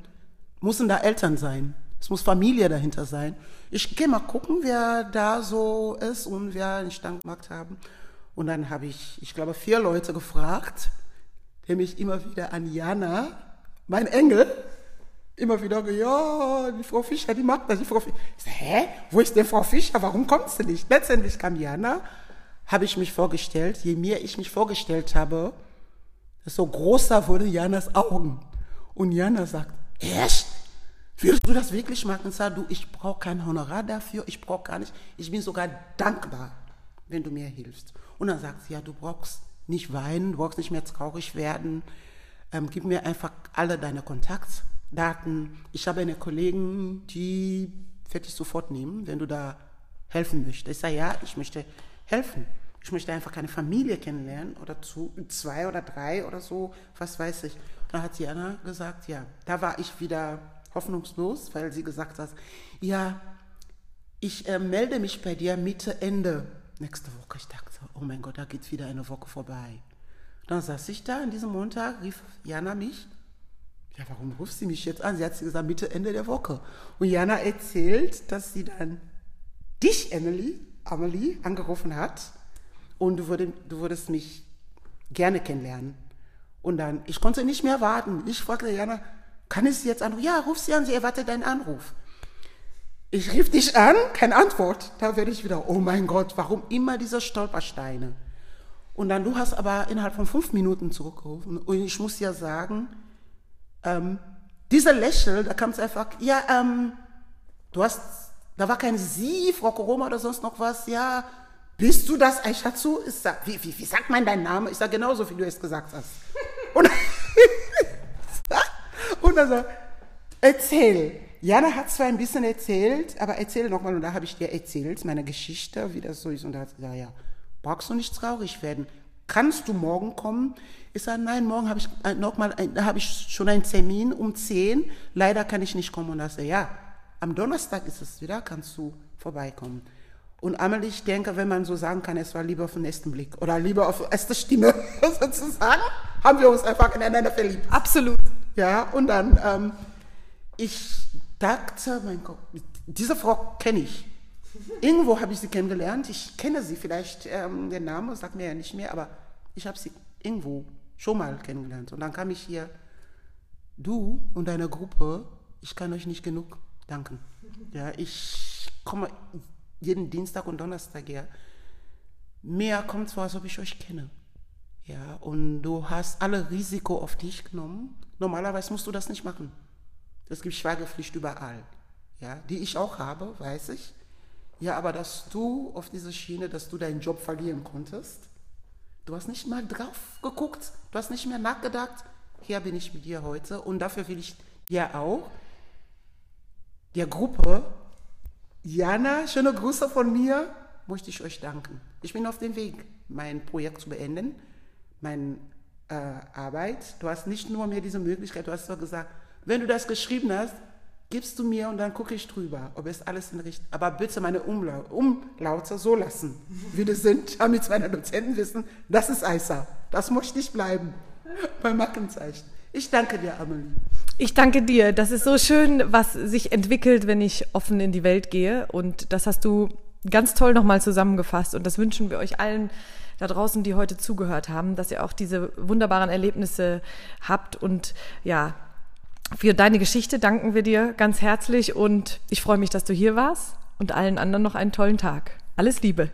müssen da Eltern sein. Es muss Familie dahinter sein. Ich gehe mal gucken, wer da so ist und wer einen Stand gemacht haben. Und dann habe ich, ich glaube, vier Leute gefragt, mich immer wieder an Jana, mein Engel, immer wieder, ja, die Frau Fischer, die mag das, die Frau Fischer. Ich sage, hä, wo ist denn Frau Fischer? Warum kommt sie nicht? Letztendlich kam Jana habe ich mich vorgestellt. Je mehr ich mich vorgestellt habe, desto größer wurde Janas Augen. Und Jana sagt, echt? Willst du das wirklich machen? Sag du, ich brauche kein Honorar dafür, ich brauche gar nicht. Ich bin sogar dankbar, wenn du mir hilfst. Und dann sagt sie, ja, du brauchst nicht weinen, du brauchst nicht mehr traurig werden. Ähm, gib mir einfach alle deine Kontaktdaten. Ich habe eine Kollegin, die werde ich sofort nehmen, wenn du da helfen möchtest. Ich sage, ja, ich möchte helfen. Ich möchte einfach keine Familie kennenlernen oder zu, zwei oder drei oder so, was weiß ich. Da hat Jana gesagt, ja, da war ich wieder hoffnungslos, weil sie gesagt hat, ja, ich äh, melde mich bei dir Mitte, Ende nächste Woche. Ich dachte, oh mein Gott, da geht wieder eine Woche vorbei. Dann saß ich da an diesem Montag, rief Jana mich. Ja, warum ruft sie mich jetzt an? Sie hat gesagt, Mitte, Ende der Woche. Und Jana erzählt, dass sie dann dich, Emily, Amelie angerufen hat und du, würde, du würdest mich gerne kennenlernen. Und dann, ich konnte nicht mehr warten. Ich fragte Jana, kann ich sie jetzt anrufen? Ja, ruf sie an, sie erwartet deinen Anruf. Ich rief dich an, keine Antwort. Da werde ich wieder, oh mein Gott, warum immer diese Stolpersteine? Und dann, du hast aber innerhalb von fünf Minuten zurückgerufen. Und ich muss ja sagen, ähm, dieser Lächeln, da kam es einfach, ja, ähm, du hast da war kein Sie, Frau Koroma oder sonst noch was. Ja, bist du das Aishatsu? Ich sag, wie, wie, wie sagt man deinen Namen? Ich sage genauso, wie du es gesagt hast. Und, (laughs) und dann sagt, erzähl. Jana hat zwar ein bisschen erzählt, aber erzähle nochmal. Und da habe ich dir erzählt, meine Geschichte, wie das so ist. Und da hat sie gesagt, ja, brauchst du nicht traurig werden. Kannst du morgen kommen? Ich sage, nein, morgen habe ich äh, nochmal, da habe ich schon einen Termin um 10. Leider kann ich nicht kommen. Und da sagt ja, am Donnerstag ist es wieder, kannst du vorbeikommen. Und Amelie, ich denke, wenn man so sagen kann, es war lieber auf den ersten Blick oder lieber auf erste Stimme (laughs) sozusagen, haben wir uns einfach ineinander verliebt. Absolut. Ja, und dann, ähm, ich dachte, mein Gott, diese Frau kenne ich. Irgendwo habe ich sie kennengelernt. Ich kenne sie vielleicht, ähm, der Name sagt mir ja nicht mehr, aber ich habe sie irgendwo schon mal kennengelernt. Und dann kam ich hier, du und deine Gruppe, ich kann euch nicht genug danken. Ja, ich komme jeden Dienstag und Donnerstag her. Mir kommt vor, als ob ich euch kenne. Ja, und du hast alle Risiko auf dich genommen. Normalerweise musst du das nicht machen. Es gibt Schweigepflicht überall. Ja, die ich auch habe, weiß ich. Ja, aber dass du auf diese Schiene, dass du deinen Job verlieren konntest, du hast nicht mal drauf geguckt, du hast nicht mehr nachgedacht. Hier bin ich mit dir heute und dafür will ich dir auch, der Gruppe, Jana, schöne Grüße von mir, möchte ich euch danken. Ich bin auf dem Weg, mein Projekt zu beenden, meine äh, Arbeit. Du hast nicht nur mir diese Möglichkeit, du hast zwar gesagt, wenn du das geschrieben hast, gibst du mir und dann gucke ich drüber, ob es alles in Richtung. Aber bitte meine Umla Umlaute so lassen, wie die sind, (laughs) damit meine Dozenten wissen, das ist Eisa. Das muss nicht bleiben beim Markenzeichen. Ich danke dir, Amelie. Ich danke dir. Das ist so schön, was sich entwickelt, wenn ich offen in die Welt gehe. Und das hast du ganz toll nochmal zusammengefasst. Und das wünschen wir euch allen da draußen, die heute zugehört haben, dass ihr auch diese wunderbaren Erlebnisse habt und ja, für deine Geschichte danken wir dir ganz herzlich und ich freue mich, dass du hier warst und allen anderen noch einen tollen Tag. Alles Liebe.